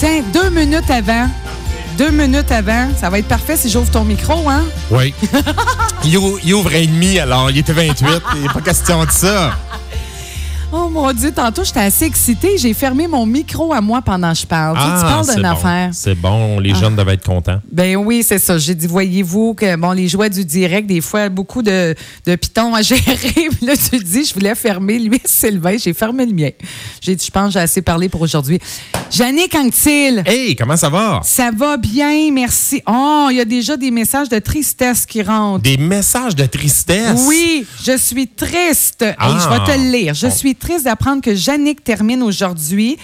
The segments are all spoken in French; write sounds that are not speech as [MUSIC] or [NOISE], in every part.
Tiens, deux minutes avant. Deux minutes avant. Ça va être parfait si j'ouvre ton micro, hein? Oui. il, ou- il ouvre un demi, alors il était 28. Il n'est pas question de ça. [LAUGHS] Oh mon Dieu, tantôt, j'étais assez excitée. J'ai fermé mon micro à moi pendant que je parle. Tu sais, tu parles d'une bon. affaire. C'est bon, les jeunes devaient être contents. Ben oui, c'est ça. J'ai dit, voyez-vous que bon, les jouets du direct, des fois, beaucoup de, de pitons à gérer. [LAUGHS] Puis là, tu dis, je voulais fermer lui, [LAUGHS] Sylvain. J'ai fermé le mien. J'ai dit, je pense j'ai assez parlé pour aujourd'hui. Jannick Anctil. Hey, comment ça va? Ça va bien, merci. Oh, il y a déjà des messages de tristesse qui rentrent. Des messages de tristesse? Oui, je suis triste. Hey, Ah. je vais te le lire. Je suis triste d'apprendre que Jannick termine aujourd'hui.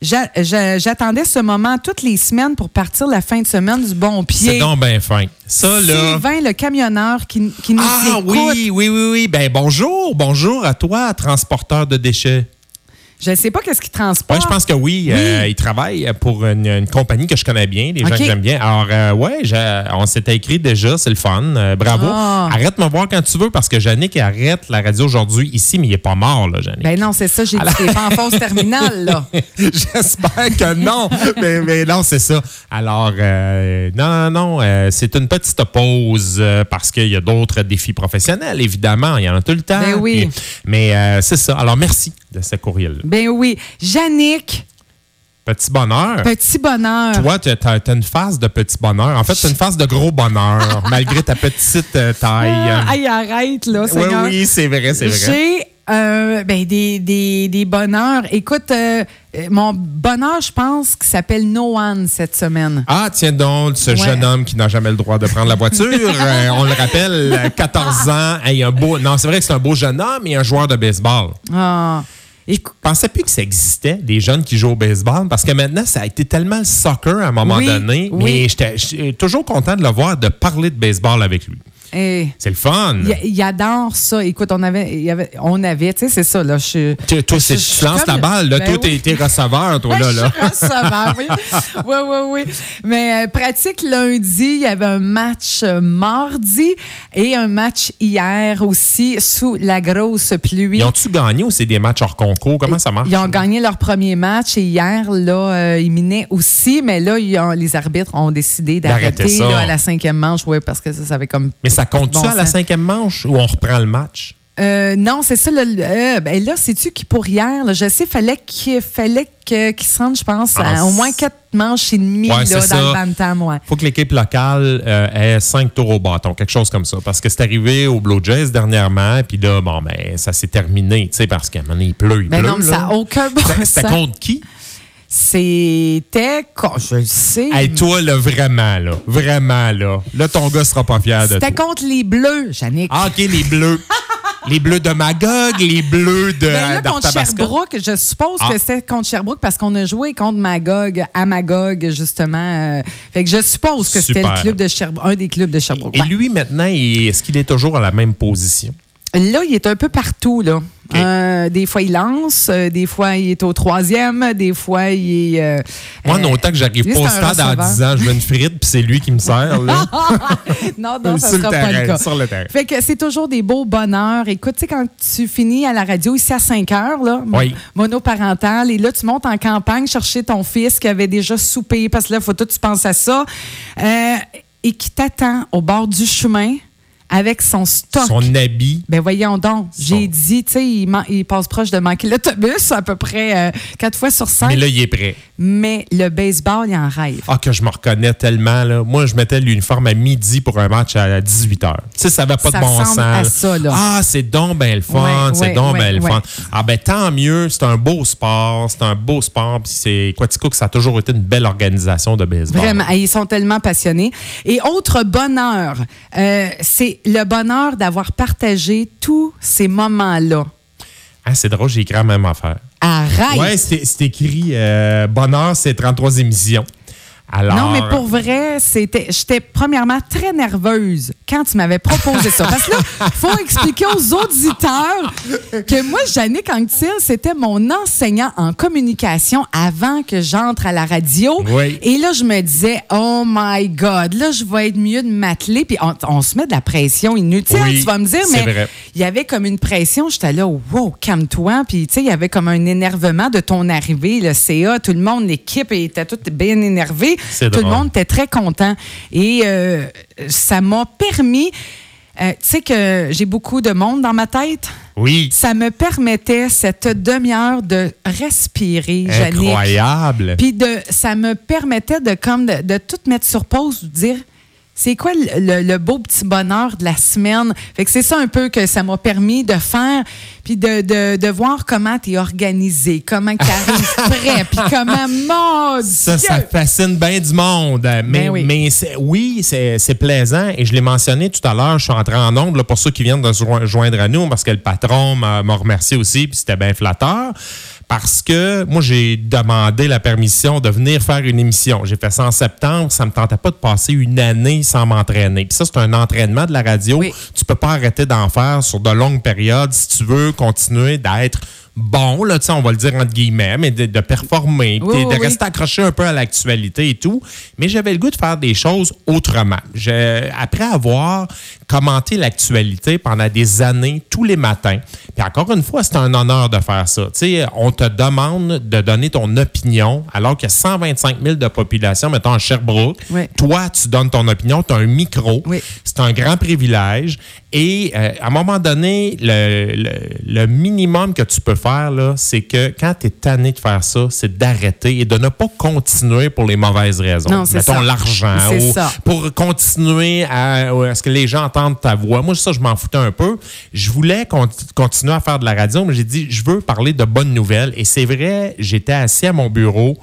J'a- j'a- J'attendais ce moment toutes les semaines pour partir la fin de semaine du bon pied. C'est donc bien fin. Ça, là. Sylvain, le camionneur qui, qui nous Ah écoute. oui, oui, oui, oui. Ben bonjour, bonjour à toi, transporteur de déchets. Je ne sais pas qu'est-ce qu'il Oui, transporte. je pense que oui. Euh, il travaille pour une, une compagnie que je connais bien, des gens que j'aime bien. Alors, euh, ouais, on s'était écrit déjà, c'est le fun. Euh, bravo. Ah. Arrête de me voir quand tu veux parce que Yannick arrête la radio aujourd'hui ici, mais il n'est pas mort, là, Yannick. Ben non, c'est ça, j'ai dit que t'es pas en fausse terminale, là. [LAUGHS] J'espère que non. mais, mais non, c'est ça. Alors, euh, non, non, non, euh, c'est une petite pause euh, parce qu'il y a d'autres défis professionnels, évidemment. Il y en a tout le temps. Ben oui. Puis- mais euh, c'est ça. Alors, merci de ce courriel-là. Ben oui. Jannick, Petit bonheur. petit bonheur. Toi, tu as, une phase de petit bonheur. En fait, tu as une phase de gros bonheur, [LAUGHS] malgré ta petite euh, taille. Ah, hey, arrête, là, oui, oui, c'est vrai, c'est vrai. J'ai euh, ben, des, des, des bonheurs. Écoute, euh, mon bonheur, je pense, qui s'appelle No One cette semaine. Ah, tiens donc, ce jeune homme qui n'a jamais le droit de prendre la voiture. [LAUGHS] Euh, on le rappelle, euh, 14 ans. Hey, un beau, non, c'est vrai que c'est un beau jeune homme et un joueur de baseball. Ah. Je pensais plus que ça existait, des jeunes qui jouent au baseball, parce que maintenant, ça a été tellement le soccer à un moment Oui, donné. oui. Mais j'étais toujours content de le voir, de parler de baseball avec lui. Hey, C'est le fun. il, il adore ça. Écoute, on avait, il y avait, on avait, tu sais, c'est ça, là. Je, Tu- Toi, je- tu lances ta balle, là. Ben toi, oui. t'es receveur, toi, [LAUGHS] là. Je là. suis receveur, oui. [LAUGHS] Oui, oui, oui. Mais euh, pratique lundi, il y avait un match euh, mardi et un match hier aussi sous la grosse pluie. Ils ont-tu gagné ou c'est des matchs hors concours? Comment ça marche? Ils ont gagné leur premier match et hier, là, euh, ils minaient aussi, mais là, ils ont- les arbitres ont décidé D'arrêter à la cinquième manche, oui, parce que ça, ça avait comme. Mais ça compte-tu Bon à la cinquième manche ou on reprend le match? Euh, non, c'est ça. Le, euh, ben là, sais-tu qui pour hier? là, je sais, fallait qu'il fallait qu'ils se rendent, je pense, à Ah, au moins quatre manches et demie Ouais, là, dans ça. le Bantam. Ouais. faut que l'équipe locale euh, ait cinq tours au bâton, quelque chose comme ça. Parce que c'est arrivé au Blue Jays dernièrement, puis là, bon, ben, ça s'est terminé, tu sais, parce qu'à un moment donné, il pleut, il Ben pleut. non, mais ça n'a aucun bon C'était- contre qui? C'était. co- Je le sais. Hey, toi, là, vraiment, là. Vraiment, là. Là, ton gars sera pas fier de toi. C'était contre les Bleus, Jannick. Ah, OK, les bleus. [LAUGHS] les bleus de Magog, les bleus de Ben là, contre. Sherbrooke, je suppose Ah. que c'était contre Sherbrooke parce qu'on a joué contre Magog, à Magog, justement. euh, fait que je suppose que c'était le club de Sherbrooke, un des clubs de Sherbrooke. Et Ouais. lui, maintenant, est-ce qu'il est toujours à la même position? Là, il est un peu partout, là. Euh, des fois, il lance, euh, des fois, il est au troisième, des fois, il est. euh, Moi, non, autant que j'arrive pas au stade en disant je veux une frite, puis c'est lui qui me sert, là. [LAUGHS] non, non, ça sur le sera pas le cas. sur le terrain. Fait que c'est toujours des beaux bonheurs. Écoute, tu sais, quand tu finis à la radio ici à 5 heures, là, Oui. monoparental, et là, tu montes en campagne chercher ton fils qui avait déjà soupé, parce que là, faut tout tu penses à ça, et qui t'attend au bord du chemin avec son stock. Son habit. Ben voyons donc, Son- j'ai dit, tu sais, il passe proche de manquer l'autobus à peu près euh, quatre fois sur cinq. Mais là, il est prêt. Mais le baseball, il en rêve. Ah, que je me reconnais tellement, là. Moi, je mettais l'uniforme à midi pour un match à 18h. Tu sais, ça n'avait pas Ça de bon sens. à là. ça, là. Ah, c'est donc ben le fun, Ouais, c'est ouais, donc ouais, le ouais. fun. Ah, ben tant mieux, c'est un beau sport, c'est un beau sport, puis c'est Quaticook, ça a toujours été une belle organisation de baseball. Vraiment, ils sont tellement passionnés. Et autre bonheur, euh, c'est le bonheur d'avoir partagé tous ces moments-là. Ah, c'est drôle, j'ai écrit la même affaire. Arrête! Ouais, c'est écrit euh, Bonheur, c'est 33 émissions. Alors, Non, mais pour vrai, c'était, j'étais premièrement très nerveuse quand tu m'avais proposé ça. Parce que là, faut expliquer aux auditeurs que moi, Jannick Anctil, c'était mon enseignant en communication avant que j'entre à la radio. Oui. Et là, je me disais, oh my God, là, je vais être mieux de m'atteler. Puis on, on se met de la pression inutile, Oui, tu vas me dire, mais il y avait comme une pression. J'étais là, wow, calme-toi. Puis, tu sais, il y avait comme un énervement de ton arrivée. Le CA, tout le monde, l'équipe était toute bien énervée. Tout le monde était très content. Et euh, ça m'a permis. euh, tu sais que j'ai beaucoup de monde dans ma tête? oui, Ça me permettait cette demi-heure de respirer, incroyable. Puis de, ça me permettait de comme de, de tout mettre sur pause, de dire c'est quoi le, beau petit bonheur de la semaine? Fait que c'est ça un peu que ça m'a permis de faire, puis de, de, de voir comment tu es organisé, comment tu arrives [LAUGHS] prêt, puis comment, mon Ça, Dieu! ça fascine bien du monde. Mais, Ben oui. mais c'est- oui, c'est plaisant. Et je l'ai mentionné tout à l'heure, je suis entré en nombre pour ceux qui viennent de se jo- joindre à nous, parce que le patron m'a m'a remercié aussi, puis c'était bien flatteur. Parce que moi, j'ai demandé la permission de venir faire une émission. J'ai fait ça en septembre. Ça me tentait pas de passer une année sans m'entraîner. Puis ça, c'est un entraînement de la radio. Oui. Tu peux pas arrêter d'en faire sur de longues périodes si tu veux continuer d'être bon, là, on va le dire entre guillemets, mais de, de performer, Oui, de oui. rester accroché un peu à l'actualité et tout. Mais j'avais le goût de faire des choses autrement. Je- après avoir commenté l'actualité pendant des années, tous les matins, puis encore une fois, c'est un honneur de faire ça. On te demande de donner ton opinion alors qu'il y a 125 000 de population, mettons à Sherbrooke. Oui. Toi, tu donnes ton opinion, tu as un micro. Oui. C'est un grand privilège. Et euh, à un moment donné, le, le- le minimum que tu peux faire, là, c'est que quand tu es tanné de faire ça, c'est d'arrêter et de ne pas continuer pour les mauvaises raisons. Non, c'est Mettons l'argent ou ça. pour continuer à, à ce que les gens entendent ta voix. Moi, ça, je m'en foutais un peu. Je voulais con- continuer à faire de la radio, mais j'ai dit, je veux parler de bonnes nouvelles. Et c'est vrai, j'étais assis à mon bureau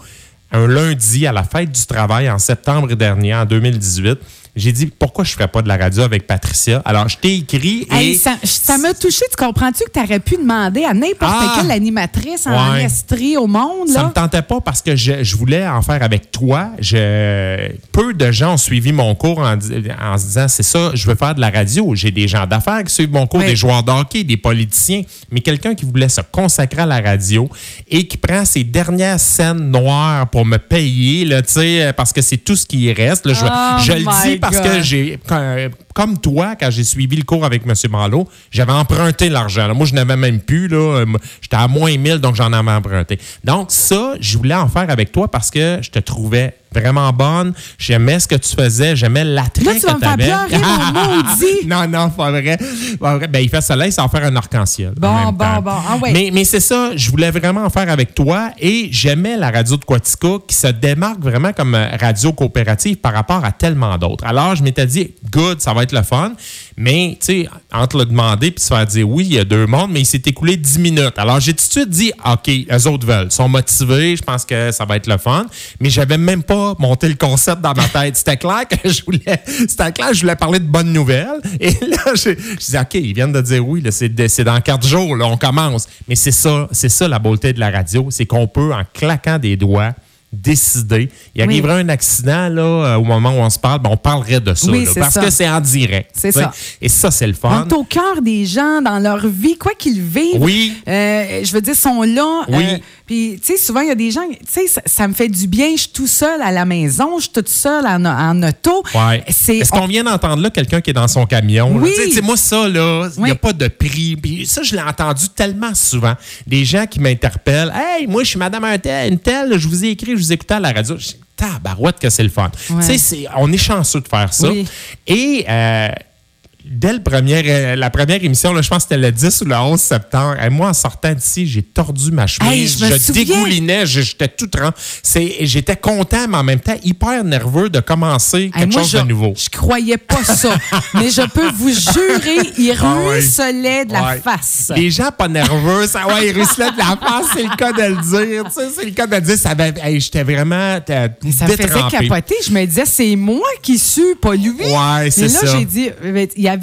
un lundi à la fête du travail en septembre dernier, en 2018. J'ai dit, pourquoi je ne ferais pas de la radio avec Patricia? Alors, je t'ai écrit et... Hey, ça ça m'a touché. Tu comprends-tu que tu aurais pu demander à n'importe Ah! quelle animatrice en Ouais. estrie au monde? Ça Là? me tentait pas parce que je, je voulais en faire avec toi. Je, peu de gens ont suivi mon cours en, se disant c'est ça, je veux faire de la radio. J'ai des gens d'affaires qui suivent mon cours, des joueurs de hockey, des politiciens, mais quelqu'un qui voulait se consacrer à la radio et qui prend ses dernières scènes noires pour me payer, là, tu sais, parce que c'est tout ce qui reste. là. je Oh je le dis parce God. que j'ai, quand- comme toi, quand j'ai suivi le cours avec M. Malo, j'avais emprunté l'argent. Moi, je n'avais même plus. là. Euh, J'étais à moins 1000, donc j'en avais emprunté. Donc, ça, je voulais en faire avec toi parce que je te trouvais vraiment bonne. J'aimais ce que tu faisais. J'aimais l'attrait Là, que tu vas me faire t'avais. pleurer, mon [LAUGHS] maudit. non, non, pas vrai. Pas vrai. Ben, il fait soleil, va faire un arc-en-ciel. en Bon, même bon, temps. bon. Ah ouais. Mais, mais c'est ça, je voulais vraiment en faire avec toi et j'aimais la radio de Quatica qui se démarque vraiment comme euh, radio coopérative par rapport à tellement d'autres. Alors, je m'étais dit, good, ça va être le fun. Mais, tu sais, entre le demander puis se faire dire oui, il y a deux mondes, mais il s'est écoulé 10 minutes. Alors, j'ai tout de suite dit, OK, les autres veulent, sont motivés, je pense que ça va être le fun. Mais j'avais même pas monté le concept dans ma tête. C'était clair que je voulais, c'était clair je voulais parler de bonnes nouvelles. Et là, je, je disais, OK, ils viennent de dire oui, c'est dans quatre jours, là, on commence. Mais c'est ça, c'est ça la beauté de la radio, c'est qu'on peut, en claquant des doigts, décider. Il Oui. arriverait un accident là, euh, au moment où on se parle, ben, on parlerait de ça. Oui, là, parce ça. que c'est en direct. C'est ça. Et ça, c'est le On fun. est au cœur des gens dans leur vie, quoi qu'ils vivent. Oui. Euh, je veux dire, sont là. Oui. euh, Puis, tu sais, souvent, il y a des gens, tu sais, ça, ça me fait du bien. Je suis tout seul à la maison, je suis toute seule en, en auto. Ouais. Est-ce qu'on vient d'entendre là quelqu'un qui est dans son camion? Oui. Tu sais, moi, ça, là, il n'y Oui. a pas de prix. Puis ça, je l'ai entendu tellement souvent. Des gens qui m'interpellent. Hey, moi, je suis madame un tel, une telle, je vous ai écrit, je vous écoutais à la radio. Je dis, tabarouette que c'est le fun. Ouais. Tu sais, on est chanceux de faire ça. Oui. Et euh, dès le premier, euh, la première émission, là, je pense que c'était le 10 ou le 11 septembre, et moi, en sortant d'ici, j'ai tordu ma chemise. Hey, je souviens. dégoulinais, je- j'étais tout trempe. C'est- J'étais content, mais en même temps hyper nerveux de commencer Hey, quelque moi, chose je, de nouveau. Je croyais pas ça. [LAUGHS] mais je peux vous jurer, il Ah ruisselait de la Ouais. face. Les gens pas nerveux, ça ouais, ils ruisselaient de la face, c'est le cas de le dire. C'est le cas de le dire. Ça hey, J'étais vraiment Ça me faisait capoter. Je me disais, c'est moi qui suis, pas lui. Ouais, c'est Mais là, j'ai dit, il y avait.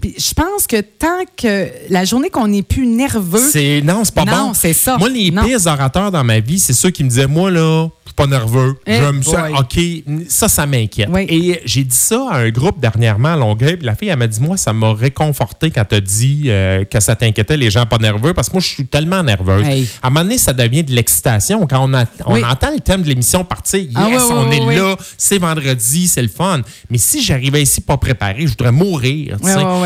Puis je pense que tant que la journée qu'on n'est plus nerveux. C'est non, c'est pas Non, bon. c'est ça. Moi, les Non. pires orateurs dans ma vie, c'est ceux qui me disaient, moi là, pas nerveux. Eh J'aime ça. OK, ça, ça m'inquiète. Oui. Et j'ai dit ça à un groupe dernièrement à Longueuil. puis La fille, elle m'a dit, moi, ça m'a réconforté quand tu as dit euh, que ça t'inquiétait, les gens pas nerveux, parce que moi, je suis tellement nerveuse. Hey. À un moment donné, ça devient de l'excitation. Quand on, a- on Oui. entend le thème de l'émission partir, yes, Ah oui, oui, on est là, c'est vendredi, c'est le fun. Mais si j'arrivais ici pas préparé, je voudrais mourir.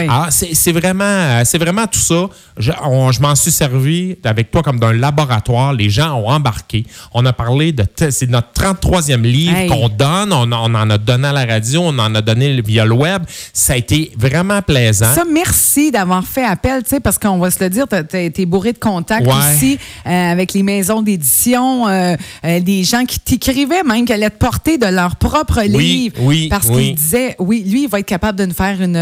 Alors, c'est vraiment, vraiment tout ça. Je, je m'en suis servi avec toi comme d'un laboratoire. Les gens ont embarqué. On a parlé de. C'est notre 33e livre Hey. qu'on donne. On, on en a donné à la radio, on en a donné via le web. Ça a été vraiment plaisant. Ça, merci d'avoir fait appel, tu sais, parce qu'on va se le dire, tu été bourré de contacts Ouais. aussi euh, avec les maisons d'édition, euh, euh, des gens qui t'écrivaient même qu'elle allaient te porter de leur propre Oui, livre. oui, Parce oui. qu'ils disaient, oui, lui, il va être capable de nous faire une,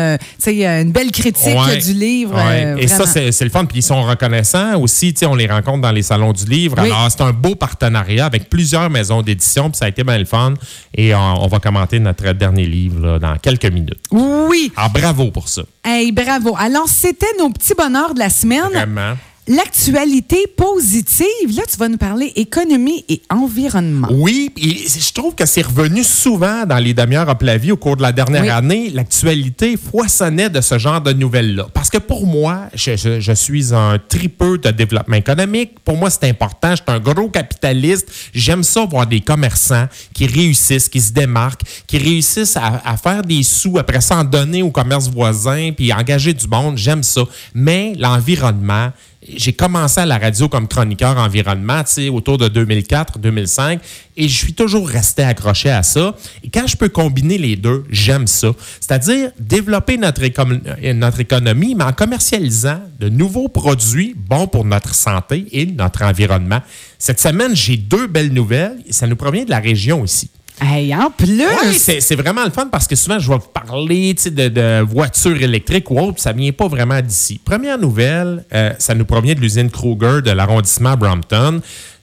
une belle critique Ouais. du livre. Ouais. Et ça, vraiment. c'est c'est le fun. Puis ils sont reconnaissants aussi. Tu sais, on les rencontre dans les salons du livre. Alors, c'est un beau partenariat avec plusieurs maisons d'édition. Puis ça a été bien le fun. Et on, on va commenter notre dernier livre là, dans quelques minutes. Oui. Alors, bravo pour ça. Hey, bravo. Alors, c'était nos petits bonheurs de la semaine. Vraiment. L'actualité positive, là, tu vas nous parler économie et environnement. Oui, et je trouve que c'est revenu souvent dans les demi-heures à la vie au cours de la dernière Oui. année. L'actualité foisonnait de ce genre de nouvelles-là. Parce que pour moi, je, je- je suis un tripeux de développement économique. Pour moi, c'est important. Je suis un gros capitaliste. J'aime ça voir des commerçants qui réussissent, qui se démarquent, qui réussissent à, à faire des sous, après ça en donner au commerce voisin, puis engager du monde. J'aime ça. Mais l'environnement, j'ai commencé à la radio comme chroniqueur environnement, tu sais, autour de 2004-2005, et je suis toujours resté accroché à ça. Et quand je peux combiner les deux, j'aime ça. C'est-à-dire développer euh, notre économie, mais en commercialisant de nouveaux produits bons pour notre santé et notre environnement. Cette semaine, j'ai deux belles nouvelles, et ça nous provient de la région ici. Hey, en plus! Oui, c'est vraiment le fun parce que souvent, je vais vous parler de, voitures électriques ou autre, puis ça vient pas vraiment d'ici. Première nouvelle, euh, ça nous provient de l'usine Kruger de l'arrondissement Brompton.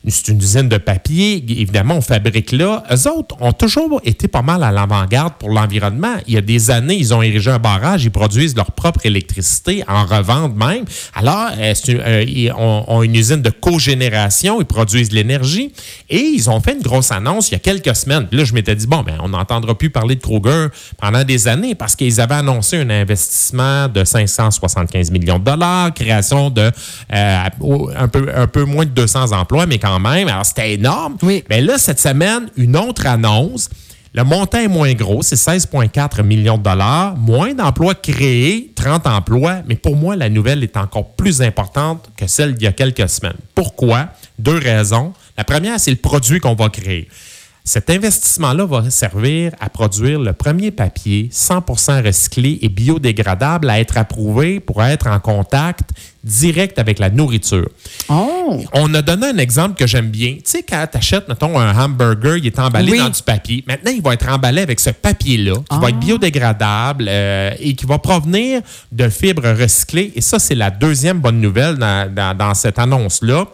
C'est une usine de papier. Évidemment, on fabrique là. Eux autres ont toujours été pas mal à l'avant-garde pour l'environnement. Il y a des années, ils ont érigé un barrage, ils produisent leur propre électricité, en revendent même. Alors, euh, euh, ils ont, une usine de cogénération, ils produisent de l'énergie. Et ils ont fait une grosse annonce il y a quelques semaines. Puis là, je m'étais dit, bon, ben, on n'entendra plus parler de Kruger pendant des années parce qu'ils avaient annoncé un investissement de 575 millions de dollars, création de euh, un, peu, un peu moins de 200 emplois, mais quand même. Alors, c'était énorme. Oui. Mais là, cette semaine, une autre annonce. Le montant est moins gros, c'est 16,4 millions de dollars. Moins d'emplois créés, 30 emplois. Mais pour moi, la nouvelle est encore plus importante que celle d'il y a quelques semaines. Pourquoi? Deux raisons. La première, c'est le produit qu'on va créer. Cet investissement-là va servir à produire le premier papier 100% recyclé et biodégradable à être approuvé pour être en contact direct avec la nourriture. Oh! On a donné un exemple que j'aime bien. Tu sais, quand tu achètes, mettons, un hamburger, il est emballé Oui. dans du papier. Maintenant, il va être emballé avec ce papier-là, qui va être biodégradable euh, et qui va provenir de fibres recyclées. Et ça, c'est la deuxième bonne nouvelle dans, dans- dans cette annonce-là.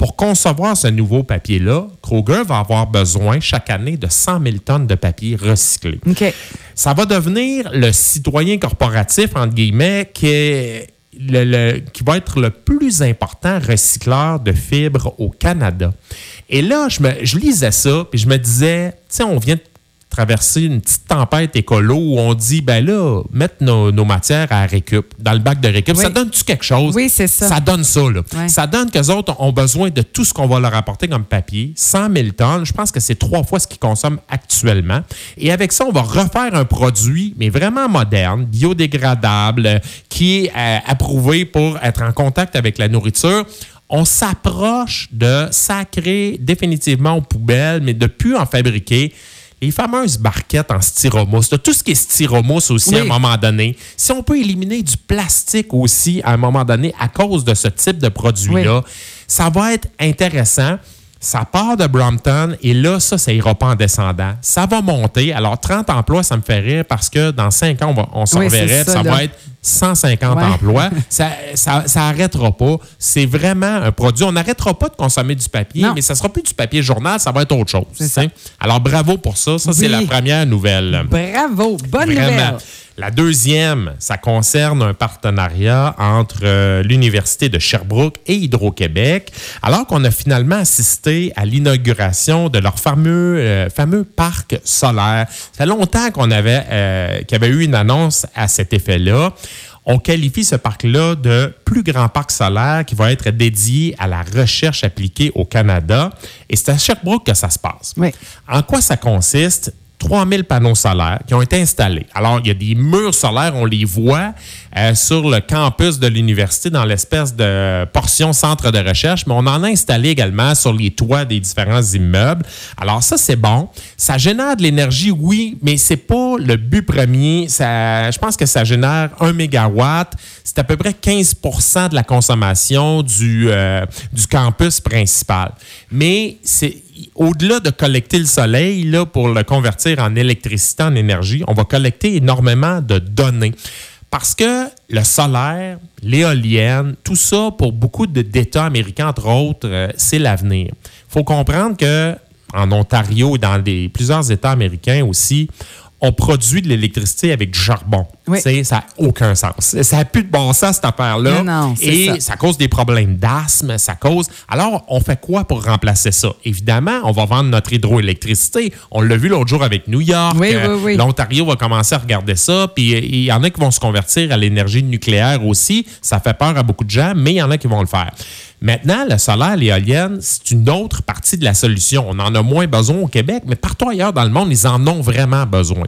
Pour concevoir ce nouveau papier-là, Kroger va avoir besoin chaque année de 100 000 tonnes de papier recyclé. Ça va devenir le citoyen corporatif, entre guillemets, qui, est le- le- qui va être le plus important recycleur de fibres au Canada. Et là, je, me, je lisais ça, puis je me disais, sais, on vient de traverser une petite tempête écolo où on dit, ben là, mettre nos, nos matières à récup, dans le bac de récup, Oui. ça donne-tu quelque chose? Oui, c'est ça. Ça donne ça, là. Ça donne qu'eux autres ont besoin de tout ce qu'on va leur apporter comme papier, 100 000 tonnes. Je pense que c'est trois fois ce qu'ils consomment actuellement. Et avec ça, on va refaire un produit, mais vraiment moderne, biodégradable, euh, qui est euh, approuvé pour être en contact avec la nourriture. On s'approche de sacrer définitivement aux poubelles, mais de plus en fabriquer. Les fameuses barquettes en styromousse, tout ce qui est styromousse aussi à un moment donné. Si on peut éliminer du plastique aussi à un moment donné à cause de ce type de produit-là, ça va être intéressant. Ça part de Brompton et là, ça, ça ira pas en descendant. Ça va monter. Alors, 30 emplois, ça me fait rire parce que dans 5 ans, on, s'en Oui, reverrait, ça, ça, va être 150 Ouais. emplois. [LAUGHS] Ça, ça, ça arrêtera pas. C'est vraiment un produit. On n'arrêtera pas de consommer du papier, Non. mais ça sera plus du papier journal, ça va être autre chose. Ça. Alors, bravo pour ça. Ça, c'est la première nouvelle. Bravo! Bonne Vraiment. nouvelle! La deuxième, ça concerne un partenariat entre euh, l'Université de Sherbrooke et Hydro-Québec, alors qu'on a finalement assisté à l'inauguration de leur fameux, euh, fameux parc solaire. Ça fait longtemps qu'on avait, euh, qu'il y avait eu une annonce à cet effet-là on qualifie ce parc-là de plus grand parc solaire qui va être dédié à la recherche appliquée au Canada. Et c'est à Sherbrooke que ça se passe. Oui. En quoi ça consiste? 3000 panneaux solaires qui ont été installés. Alors, il y a des murs solaires, on les voit euh, sur le campus de l'université dans l'espèce de portion centre de recherche, mais on en a installé également sur les toits des différents immeubles. Alors, ça, c'est bon. Ça génère de l'énergie, oui, mais c'est pas le but premier. Ça, je pense que ça génère 1 mégawatt. C'est à peu près 15% de la consommation du, euh, du campus principal. Mais c'est au-delà de collecter le soleil là, pour le convertir en électricité, en énergie, on va collecter énormément de données. Parce que le solaire, l'éolienne, tout ça, pour beaucoup d'États américains, entre autres, euh, c'est l'avenir. Il faut comprendre que en Ontario et dans plusieurs États américains aussi, on produit de l'électricité avec du charbon. Ça n'a aucun sens. Ça n'a plus de bon sens, cette affaire-là. Et ça. cause des problèmes d'asthme, ça cause. Alors, on fait quoi pour remplacer ça? Évidemment, on va vendre notre hydroélectricité. On l'a vu l'autre jour avec New York. Oui, L'Ontario va commencer à regarder ça. Puis il y en a qui vont se convertir à l'énergie nucléaire aussi. Ça fait peur à beaucoup de gens, mais il y en a qui vont le faire. Maintenant, le solaire, l'éolienne, c'est une autre partie de la solution. On en a moins besoin au Québec, mais partout ailleurs dans le monde, ils en ont vraiment besoin.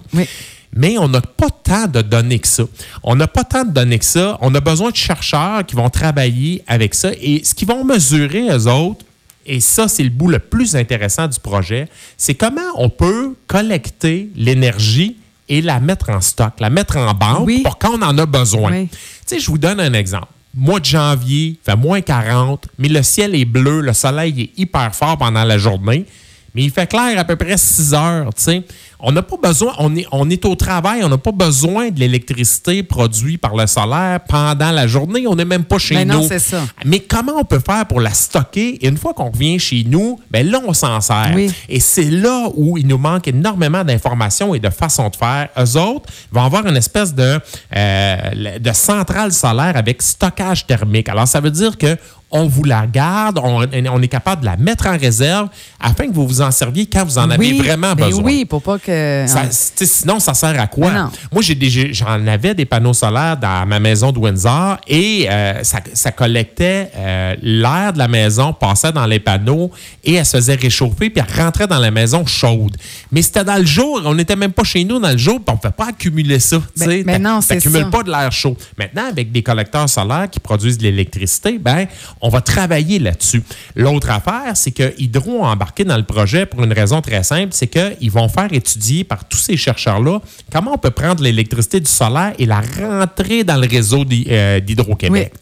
Mais on n'a pas tant de données que ça. On n'a pas tant de données que ça. On a besoin de chercheurs qui vont travailler avec ça. Et ce qu'ils vont mesurer, eux autres, et ça, c'est le bout le plus intéressant du projet, c'est comment on peut collecter l'énergie et la mettre en stock, la mettre en banque pour quand on en a besoin. Tu sais, je vous donne un exemple mois de janvier, fait moins 40, mais le ciel est bleu, le soleil est hyper fort pendant la journée, mais il fait clair à peu près 6 heures, tu sais on n'a pas besoin, on est, on est au travail, on n'a pas besoin de l'électricité produite par le solaire pendant la journée. On n'est même pas chez Mais nous. Non, c'est ça. Mais comment on peut faire pour la stocker? Et une fois qu'on revient chez nous, ben là, on s'en sert. Et c'est là où il nous manque énormément d'informations et de façons de faire. Eux autres vont avoir une espèce de, euh, de centrale solaire avec stockage thermique. Alors, ça veut dire que on vous la garde, on, est capable de la mettre en réserve afin que vous vous en serviez quand vous en avez vraiment ben besoin. Oui, pour pas que sinon, ça sert à quoi? Moi, j'en avais des panneaux solaires dans ma maison de Windsor et euh, ça, collectait euh, l'air de la maison, passait dans les panneaux et elle se faisait réchauffer puis elle rentrait dans la maison chaude. Mais c'était dans le jour, on n'était même pas chez nous dans le jour, puis on ne fait pas accumuler ça. Mais, mais non, c'est ça. pas de l'air chaud. Maintenant, avec des collecteurs solaires qui produisent de l'électricité, ben, on va travailler là-dessus. L'autre affaire, c'est que Hydro a embarqué dans le projet pour une raison très simple, c'est qu'ils vont faire étudier par tous ces chercheurs-là comment on peut prendre l'électricité du solaire et la rentrer dans le réseau euh, d'Hydro-Québec.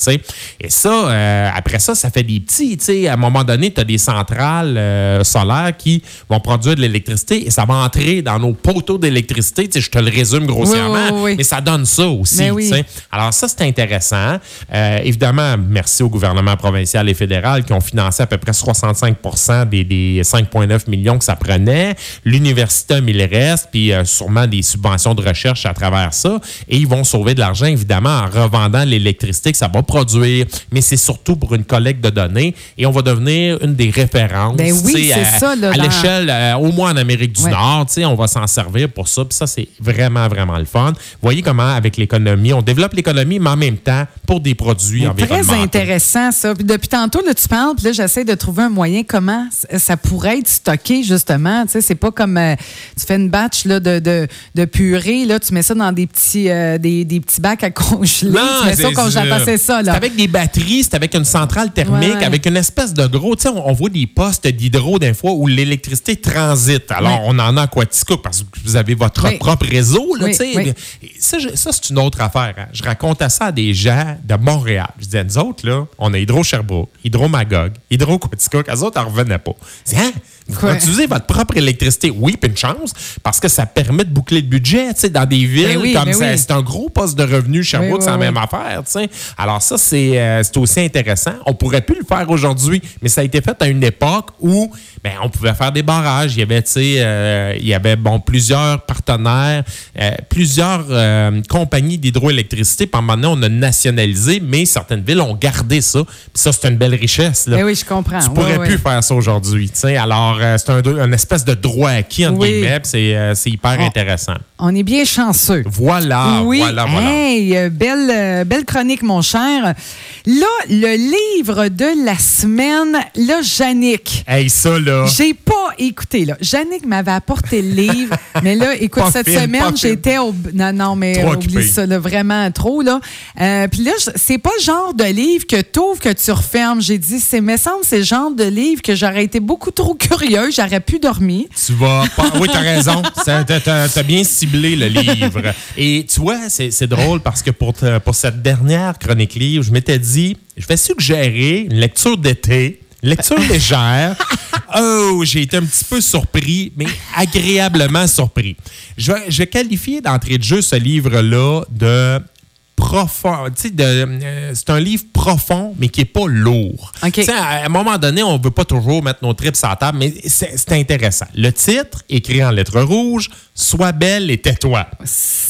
Et ça, euh, après ça, ça fait des petits. À un moment donné, tu as des centrales euh, solaires qui vont produire de l'électricité et ça va entrer dans nos poteaux d'électricité. Je te le résume grossièrement, mais ça donne ça aussi. Alors ça, c'est intéressant. évidemment, merci au gouvernement provincial et fédéral qui ont financé à peu près 65 des, des 5,9 millions que ça prenait. L'Université a reste, puis euh, sûrement des subventions de recherche à travers ça. Et ils vont sauver de l'argent, évidemment, en revendant l'électricité que ça va produire. Mais c'est surtout pour une collecte de données. Et on va devenir une des références ben oui, à, ça, à l'échelle, euh, au moins en Amérique du Nord. On va s'en servir pour ça. Puis ça, c'est vraiment, vraiment le fun. Vous voyez comment, avec l'économie, on développe l'économie, mais en même temps, pour des produits environnementaux. Très intéressant, ça. Puis depuis tantôt, là, tu parles, puis là, j'essaie de trouver un moyen comment ça pourrait être stocké, justement. Tu sais, c'est pas comme euh, tu fais une batch là, de, de, de, purée, là, tu mets ça dans des petits, euh, des, des, petits bacs à congeler. Non, tu mets ça au C'est ça. C'est avec des batteries, c'est avec une centrale thermique, avec une espèce de gros. Tu sais, on, voit des postes d'hydro des fois où l'électricité transite. Alors, on en a à Quatico parce que vous avez votre propre réseau. Là, Ça, c'est une autre affaire. Hein. Je racontais ça à des gens de Montréal. Je disais, nous autres, là, on a Hydro Sherbrooke, Hydro Magog, Hydro Quatico. Eux autres, n'en revenaient pas. Je disais, hein? Vous produisez votre propre électricité. Oui, puis une chance, parce que ça permet de boucler le budget, tu sais, dans des villes Ben oui, comme ben ça. oui. C'est un gros poste de revenu. Sherbrooke, Oui, c'est la même affaire, tu sais. Alors ça, c'est euh, aussi intéressant. On pourrait plus le faire aujourd'hui, mais ça a été fait à une époque où ben, on pouvait faire des barrages. Il y avait, tu sais, euh, il y avait, bon, plusieurs partenaires, euh, plusieurs euh, compagnies d'hydroélectricité. Moment donné, on a nationalisé, mais certaines villes ont gardé ça. Puis ça, c'est une belle richesse, là. Ben oui, je comprends. Tu pourrais plus faire ça aujourd'hui. tu sais. Alors, c'est un, espèce de droit acquis, entre Oui. guillemets, c'est euh, c'est hyper intéressant. On est bien chanceux. Voilà, oui, voilà, voilà. Hey, euh, belle, euh, belle chronique, mon cher. Là, le livre de la semaine, là, Yannick. Hey, ça, là. J'ai pas écouté, là. Yannick m'avait apporté le livre, [LAUGHS] mais là, écoute, Pas cette semaine, j'étais au. Non, non, mais Trop oublie ça, là, vraiment trop, là. Euh, Puis là, c'est pas le genre de livre que tu ouvres, que tu refermes. J'ai dit, c'est, me semble, c'est le genre de livre que j'aurais été beaucoup trop [LAUGHS] j'aurais pu dormir. Tu vas pas. Oui, t'as raison. T'as bien ciblé le livre. Et tu vois, c'est drôle parce que pour, pour cette dernière chronique livre, je m'étais dit, je vais suggérer une lecture d'été. Lecture légère. Oh, j'ai été un petit peu surpris, mais agréablement surpris. Je je vais qualifier d'entrée de jeu ce livre-là de profond. Euh, c'est un livre profond, mais qui n'est pas lourd. À un moment donné, on ne veut pas toujours mettre nos tripes sur la table, mais c'est intéressant. Le titre, écrit en lettres rouges, Sois belle et tais-toi.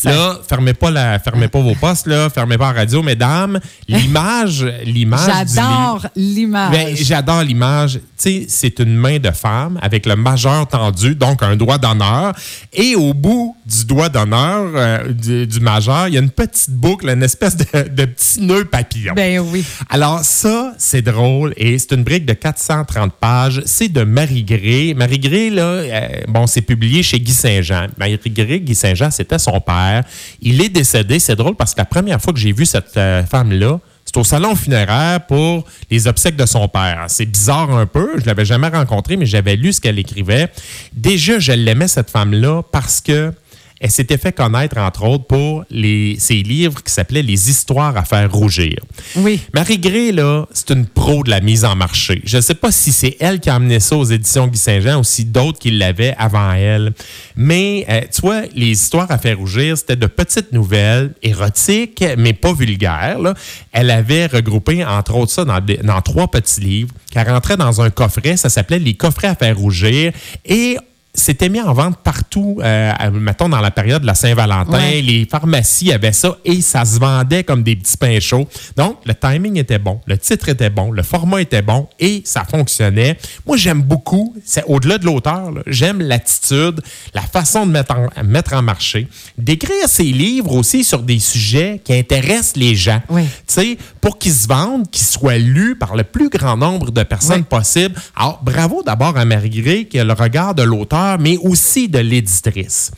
Là, fermez pas, la, fermez pas vos postes, là, fermez pas la radio, mesdames. L'image, l'image. J'adore l'image. ben, J'adore l'image. Tu sais, c'est une main de femme avec le majeur tendu, donc un doigt d'honneur. Et au bout du doigt d'honneur, euh, du, du majeur, il y a une petite boucle, une espèce de, de petit nœud papillon. Ben oui. Alors ça, c'est drôle et c'est une brique de 430 pages. C'est de Marie Gré. Marie Gré, là, euh, bon, c'est publié chez Guy Saint-Jean. Marie Gré, Guy Saint-Jean, c'était son père. Il est décédé. C'est drôle parce que la première fois que j'ai vu cette euh, femme-là, c'est au salon funéraire pour les obsèques de son père. C'est bizarre un peu. Je l'avais jamais rencontrée, mais j'avais lu ce qu'elle écrivait. Déjà, je l'aimais, cette femme-là, parce que elle s'était fait connaître, entre autres, pour les, ses livres qui s'appelaient Les histoires à faire rougir. Oui. Marie Gré, là, c'est une pro de la mise en marché. Je ne sais pas si c'est elle qui a amené ça aux éditions Guy Saint-Jean ou si d'autres qui l'avaient avant elle. Mais, euh, tu vois, les histoires à faire rougir, c'était de petites nouvelles érotiques, mais pas vulgaires. là. Elle avait regroupé, entre autres, ça dans, trois petits livres qui rentraient dans un coffret. Ça s'appelait Les coffrets à faire rougir. Et c'était mis en vente partout, euh, mettons dans la période de la Saint-Valentin. Ouais. Les pharmacies avaient ça et ça se vendait comme des petits pains chauds. Donc, le timing était bon, le titre était bon, le format était bon et ça fonctionnait. Moi, j'aime beaucoup, c'est au-delà de l'auteur, j'aime l'attitude, la façon de mettre en, mettre en marché, d'écrire ses livres aussi sur des sujets qui intéressent les gens. Oui. Tu sais, pour qu'ils se vendent, qu'ils soient lus par le plus grand nombre de personnes possible. Alors, bravo d'abord à Marie Gré qui a le regard de l'auteur, mais aussi de l'éditrice.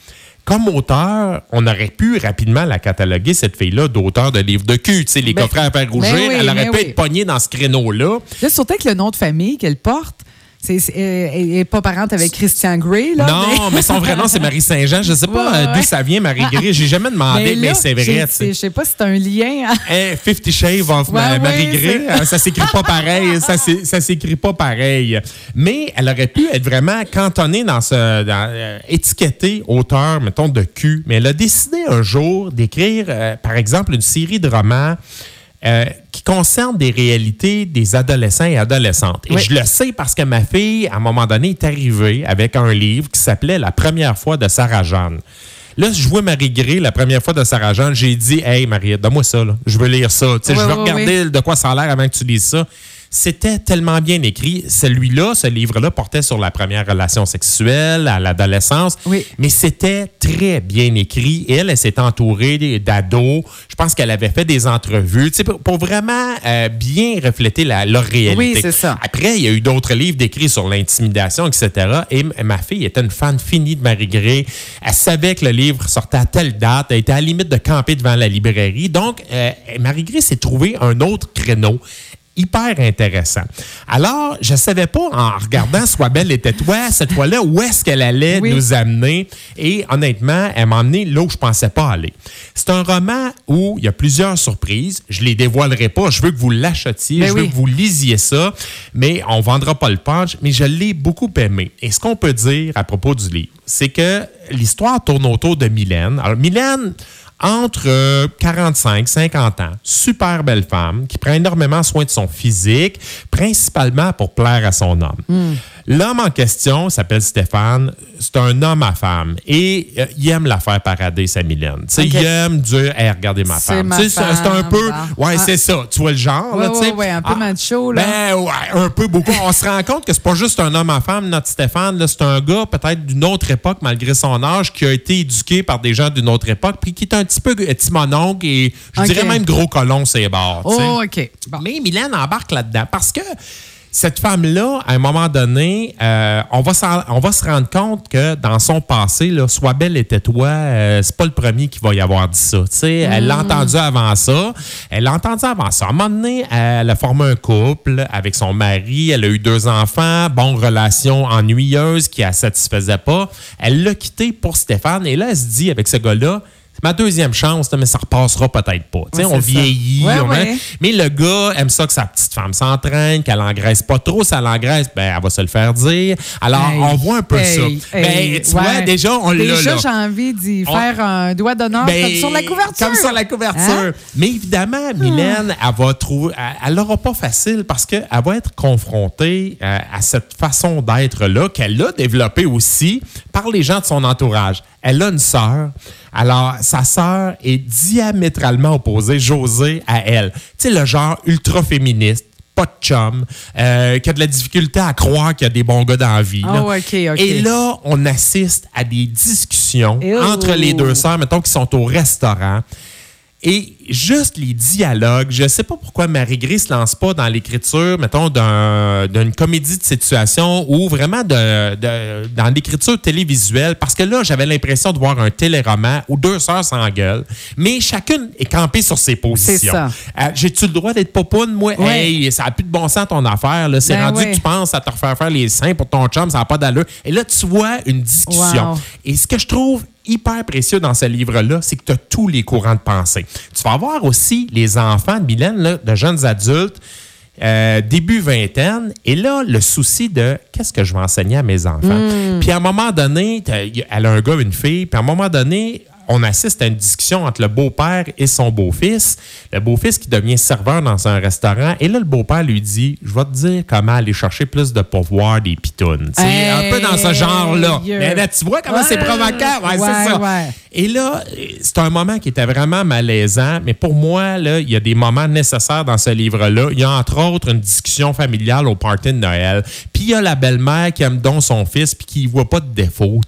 Comme auteur, on aurait pu rapidement la cataloguer, cette fille-là, d'auteur de livres de cul. Tu sais, les Ben, coffrets à faire rougir, ben oui, elle aurait ben pu oui. être pognée dans ce créneau-là. Là, surtout que le nom de famille qu'elle porte, c'est, c'est- elle n'est pas parente avec Christian Grey. Là, non, mais son vrai nom, c'est Marie Saint-Jean. Je sais pas Ouais, euh, ouais. d'où ça vient, Marie Gré. J'ai jamais demandé, Mais c'est vrai. tu c'est- sais. Je sais pas si c'est un lien. hein. Hey, Fifty Shades of Ouais, Ma- ouais, Marie Gré, c'est- euh, ça s'écrit pas pareil, ça s'é- ça s'écrit pas pareil. Mais elle aurait pu être vraiment cantonnée dans ce, dans, euh, étiquetée auteur, mettons de cul. Mais elle a décidé un jour d'écrire, euh, par exemple, une série de romans. Euh, qui concernent des réalités des adolescents et adolescentes. Et Oui. je le sais parce que ma fille, à un moment donné, est arrivée avec un livre qui s'appelait La première fois de Sarah Jeanne. Là, je vois Marie Gré la première fois de Sarah Jeanne. J'ai dit, hey, Marie, donne-moi ça. là. Je veux lire ça. Tu sais, Ouais, je veux regarder de quoi ça a l'air avant que tu lises ça. C'était tellement bien écrit. Celui-là, ce livre-là, portait sur la première relation sexuelle à l'adolescence. Oui. Mais c'était très bien écrit. Elle, elle s'est entourée d'ados. Je pense qu'elle avait fait des entrevues tu sais, pour, pour vraiment euh, bien refléter la, leur réalité. Oui, c'est ça. Après, il y a eu d'autres livres décrits sur l'intimidation, etc. Et ma fille était une fan finie de Marie Gré. Elle savait que le livre sortait à telle date. Elle était à la limite de camper devant la librairie. Donc, euh, Marie Gré s'est trouvé un autre créneau. Hyper intéressant. Alors, je savais pas, en regardant Sois belle était toi, cette fois-là, où est-ce qu'elle allait nous amener. Et honnêtement, elle m'a amené là où je pensais pas aller. C'est un roman où il y a plusieurs surprises. Je les dévoilerai pas. Je veux que vous l'achetiez. Ben je veux que vous lisiez ça. Mais on vendra pas le punch. Mais je l'ai beaucoup aimé. Et ce qu'on peut dire à propos du livre, c'est que l'histoire tourne autour de Mylène. Alors, Mylène, entre euh, 45 50 ans, super belle femme qui prend énormément soin de son physique, principalement pour plaire à son homme. Hmm. L'homme en question s'appelle Stéphane. C'est un homme à femme et euh, il aime la faire parader, sa Mylène. Il aime dire Hey, regardez ma femme. C'est un peu. bon. Ouais, Ah. c'est ça. Tu vois le genre. Ouais, là, ouais, ouais, un peu Ah, macho, là. Ben ouais, un peu beaucoup. On se rend compte que c'est pas juste un homme à femme, notre Stéphane. là, C'est un gars peut-être d'une autre époque, malgré son âge, qui a été éduqué par des gens d'une autre époque, puis qui est un petit peu petit mononcle et je dirais même gros colon, c'est sais. Oh, OK. Bon. Mais Mylène embarque là-dedans parce que cette femme-là, à un moment donné, euh, on, va s'en- on va se rendre compte que dans son passé, là, Sois belle était toi, euh, c'est pas le premier qui va y avoir dit ça. tu sais. Elle l'a entendu avant ça. Elle l'a entendu avant ça. À un moment donné, elle a formé un couple avec son mari. Elle a eu deux enfants. Bon, relation ennuyeuse qui ne satisfaisait pas. Elle l'a quitté pour Stéphane. Et là, elle se dit avec ce gars-là, c'est ma deuxième chance, mais ça repassera peut-être pas. Ouais, on ça. vieillit. Ouais, on- ouais. mais le gars aime ça que sa petite femme s'entraîne, qu'elle engraisse pas trop. Si elle engraisse, ben, elle va se le faire dire. Alors, Hey, on voit un peu hey, ça. hey, ben, tu vois, déjà, on l'a Déjà, j'ai envie d'y On- faire un doigt d'honneur Ben, comme sur la couverture. Comme sur la couverture. Hein? Mais évidemment, Mylène, elle va trouver. Elle- Elle l'aura pas facile parce qu'elle va être confrontée euh, à cette façon d'être-là qu'elle a développée aussi par les gens de son entourage. Elle a une sœur. Alors, sa sœur est diamétralement opposée, Josée, à elle. Tu sais, le genre ultra-féministe pas de chum, euh, qui a de la difficulté à croire qu'il y a des bons gars dans la vie. là. Oh. Et là, on assiste à des discussions Ew. entre les deux sœurs, mettons, qui sont au restaurant. Et juste les dialogues, je sais pas pourquoi Marie Gris se lance pas dans l'écriture, mettons, d'un- d'une comédie de situation ou vraiment de, de- dans l'écriture télévisuelle, parce que là, j'avais l'impression de voir un téléroman où deux sœurs s'engueulent, mais chacune est campée sur ses positions. Euh, J'ai-tu le droit d'être popoune, moi? Ouais. Hey, ça n'a plus de bon sens ton affaire. C'est Ben rendu que tu penses à te refaire faire les seins pour ton chum, ça n'a pas d'allure. Et là, tu vois une discussion. Wow. Et ce que je trouve hyper précieux dans ce livre-là, c'est que tu as tous les courants de pensée. Tu vas avoir aussi les enfants de Mylène, là, de jeunes adultes, euh, début vingtaine, et là, le souci de qu'est-ce que je vais enseigner à mes enfants. Hmm. Puis à un moment donné, elle a un gars, une fille, puis à un moment donné, on assiste à une discussion entre le beau-père et son beau-fils. Le beau-fils qui devient serveur dans un restaurant. Et là, le beau-père lui dit Je vais te dire comment aller chercher plus de pouvoir des pitounes. Sais, un peu dans ce genre-là. Hey, Mais là, tu vois comment c'est provocateur. Ouais, ouais, c'est ça. Et là, c'est un moment qui était vraiment malaisant, mais pour moi, là, il y a des moments nécessaires dans ce livre-là. Il y a entre autres une discussion familiale au party de Noël. Puis il y a la belle-mère qui aime donc son fils puis qui ne voit pas de défaut.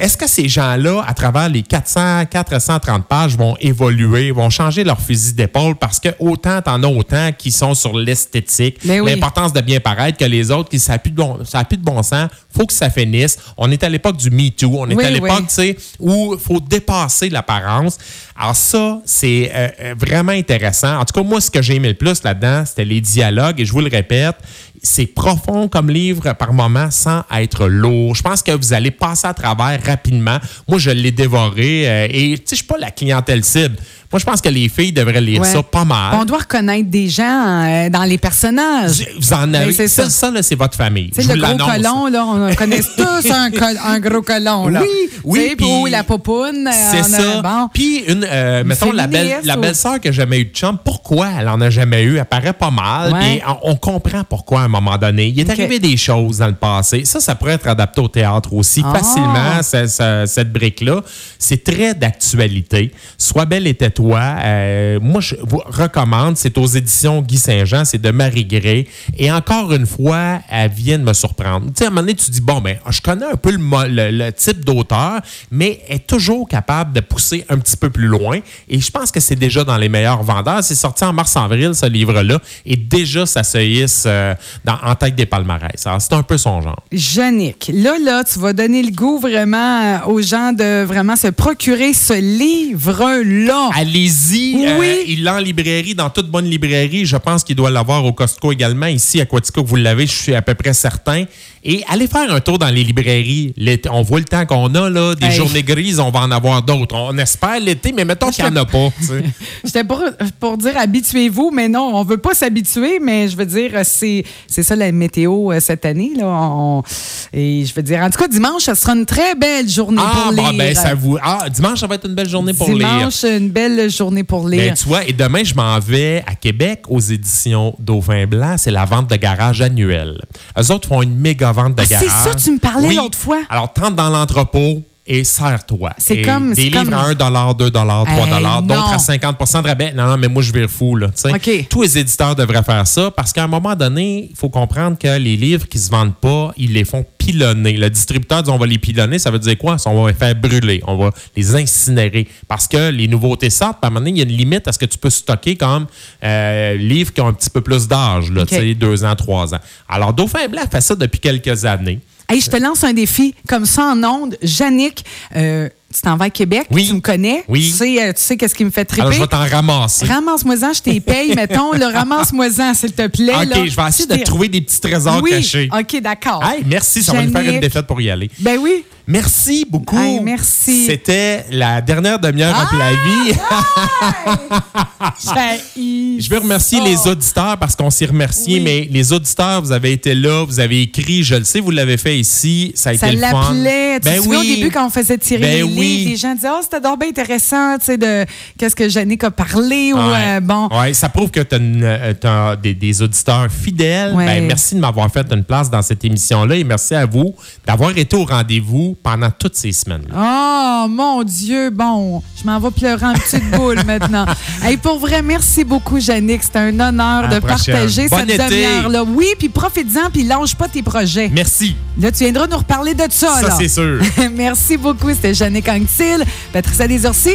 Est-ce que ces gens-là, à travers les 400, 430 pages, vont évoluer, vont changer leur fusil d'épaule parce que autant t'en as autant qui sont sur l'esthétique, oui. l'importance de bien paraître que les autres qui ça n'a plus de bon, plus de bon sens, faut que ça finisse. On est à l'époque du Me Too, on est Oui, à l'époque, oui. où il faut dépasser l'apparence. Alors ça, c'est euh, euh, vraiment intéressant. En tout cas, moi, ce que j'ai aimé le plus là-dedans, c'était les dialogues. Et je vous le répète, c'est profond comme livre par moment sans être lourd. Je pense que vous allez passer à travers rapidement. Moi, je l'ai dévoré. euh, et je suis pas la clientèle cible. Moi, je pense que les filles devraient lire Ouais. ça pas mal. On doit reconnaître des gens euh, dans les personnages. Vous en avez. Ben, c'est ça, ça. c'est votre famille. Vous le gros colon, là, on connaît [LAUGHS] tous un, col- un gros colon. Là. Oui, oui, puis- Ou la popoune. euh, C'est ça. Bon. Puis, une, euh, mettons, la, belle, féministe la ou- belle-sœur que j'ai jamais eu de chum, pourquoi elle en a jamais eu? Elle paraît pas mal. Ouais. Et on, on comprend pourquoi à un moment donné. Il est arrivé des choses dans le passé. Ça, ça pourrait être adapté au théâtre aussi Ah. facilement, ce- ce- cette brique-là. C'est très d'actualité. Sois belle et Euh, moi, je vous recommande. C'est aux éditions Guy Saint-Jean. C'est de Marie Gray. Et encore une fois, elle vient de me surprendre. Tu sais, à un moment donné, tu dis, bon, ben, je connais un peu le, mo- le- le type d'auteur, mais elle est toujours capable de pousser un petit peu plus loin. Et je pense que c'est déjà dans les meilleurs vendeurs. C'est sorti en mars-avril, ce livre-là. Et déjà, ça se hisse euh, dans- en tête des palmarès. Alors, c'est un peu son genre. Jeannick, là, là, tu vas donner le goût vraiment euh, aux gens de vraiment se procurer ce livre-là. Allez-y. Euh, Oui. il l'a en librairie, dans toute bonne librairie. Je pense qu'il doit l'avoir au Costco également. Ici, à Quatico, vous l'avez, je suis à peu près certain. Et allez faire un tour dans les librairies. L'été- on voit le temps qu'on a, là. Des Hey. journées grises, on va en avoir d'autres. On espère l'été, mais mettons qu'il n'y en a pas. [LAUGHS] J'étais pour, pour dire habituez-vous, mais non, on veut pas s'habituer, mais je veux dire, c'est, c'est ça la météo euh, cette année. Là. On- et je veux dire, en tout cas, dimanche, ça sera une très belle journée Ah, pour lire. ben, ça vous... ah, dimanche, ça va être une belle journée pour lire. dimanche, une belle journée pour lire. Ben, tu vois, et demain, je m'en vais à Québec aux éditions Dauphin Blanc. C'est la vente de garage annuelle. Eux autres font une méga vente de Ah, c'est garage. ça, tu me parlais Oui. l'autre fois. Alors, tente dans l'entrepôt et serre-toi. C'est comme- Des livres comme- à 1 2 3 Hey, d'autres à 50% de rabais. Non, non, mais moi, je vais fou, là. Tous les éditeurs devraient faire ça parce qu'à un moment donné, il faut comprendre que les livres qui se vendent pas, ils les font pilonner. Le distributeur dit on va les pilonner, ça veut dire quoi? On va les faire brûler, on va les incinérer. Parce que les nouveautés sortent, à un moment donné, il y a une limite à ce que tu peux stocker comme euh, livres qui ont un petit peu plus d'âge, là, OK. tu sais, deux ans, trois ans. Alors, Dauphin Blanc fait ça depuis quelques années. Hey, je te lance un défi comme ça en ondes. Jannick, euh, tu t'en vas à Québec, Oui. tu me connais. Oui. Tu sais, euh, tu sais qu'est-ce qui me fait triper. Alors, je vais t'en ramasser. Ramasse-moi-en, je t'ai paye, [LAUGHS] mettons. Le ramasse-moi-en, s'il te plaît. OK, là. je vais essayer de trouver des petits trésors oui. cachés. OK, d'accord. Hey, merci, ça va nous faire une défaite pour y aller. Ben oui. Merci beaucoup. Hey, merci. C'était la dernière demi-heure Ah! de la vie. [LAUGHS] Je veux remercier Oh. les auditeurs parce qu'on s'est remercié, Oui. mais les auditeurs, vous avez été là, vous avez écrit, je le sais, vous l'avez fait ici, ça a Ça été le fun. Tu Ben oui. au début quand on faisait tirer Ben les oui. livres, les gens disaient Oh, c'était donc bien intéressant, tu sais, de qu'est-ce que Jannick a parlé ou Ouais. euh, bon. Ouais, ça prouve que tu as, des, des auditeurs fidèles. Ouais. Ben, merci de m'avoir fait une place dans cette émission-là et merci à vous d'avoir été au rendez-vous pendant toutes ces semaines-là. Oh mon Dieu, bon, je m'en vais pleurer en petite boule [LAUGHS] maintenant. Hey, pour vrai, merci beaucoup, Jannick. C'était un honneur À de prochaine. partager Bon cette demi-heure-là. Oui, puis profite-en, puis lâche pas tes projets. Merci. Là, tu viendras nous reparler de ça. Ça, là. c'est sûr. [LAUGHS] merci beaucoup. C'était Jannick Anctil, Patricia Desorcy.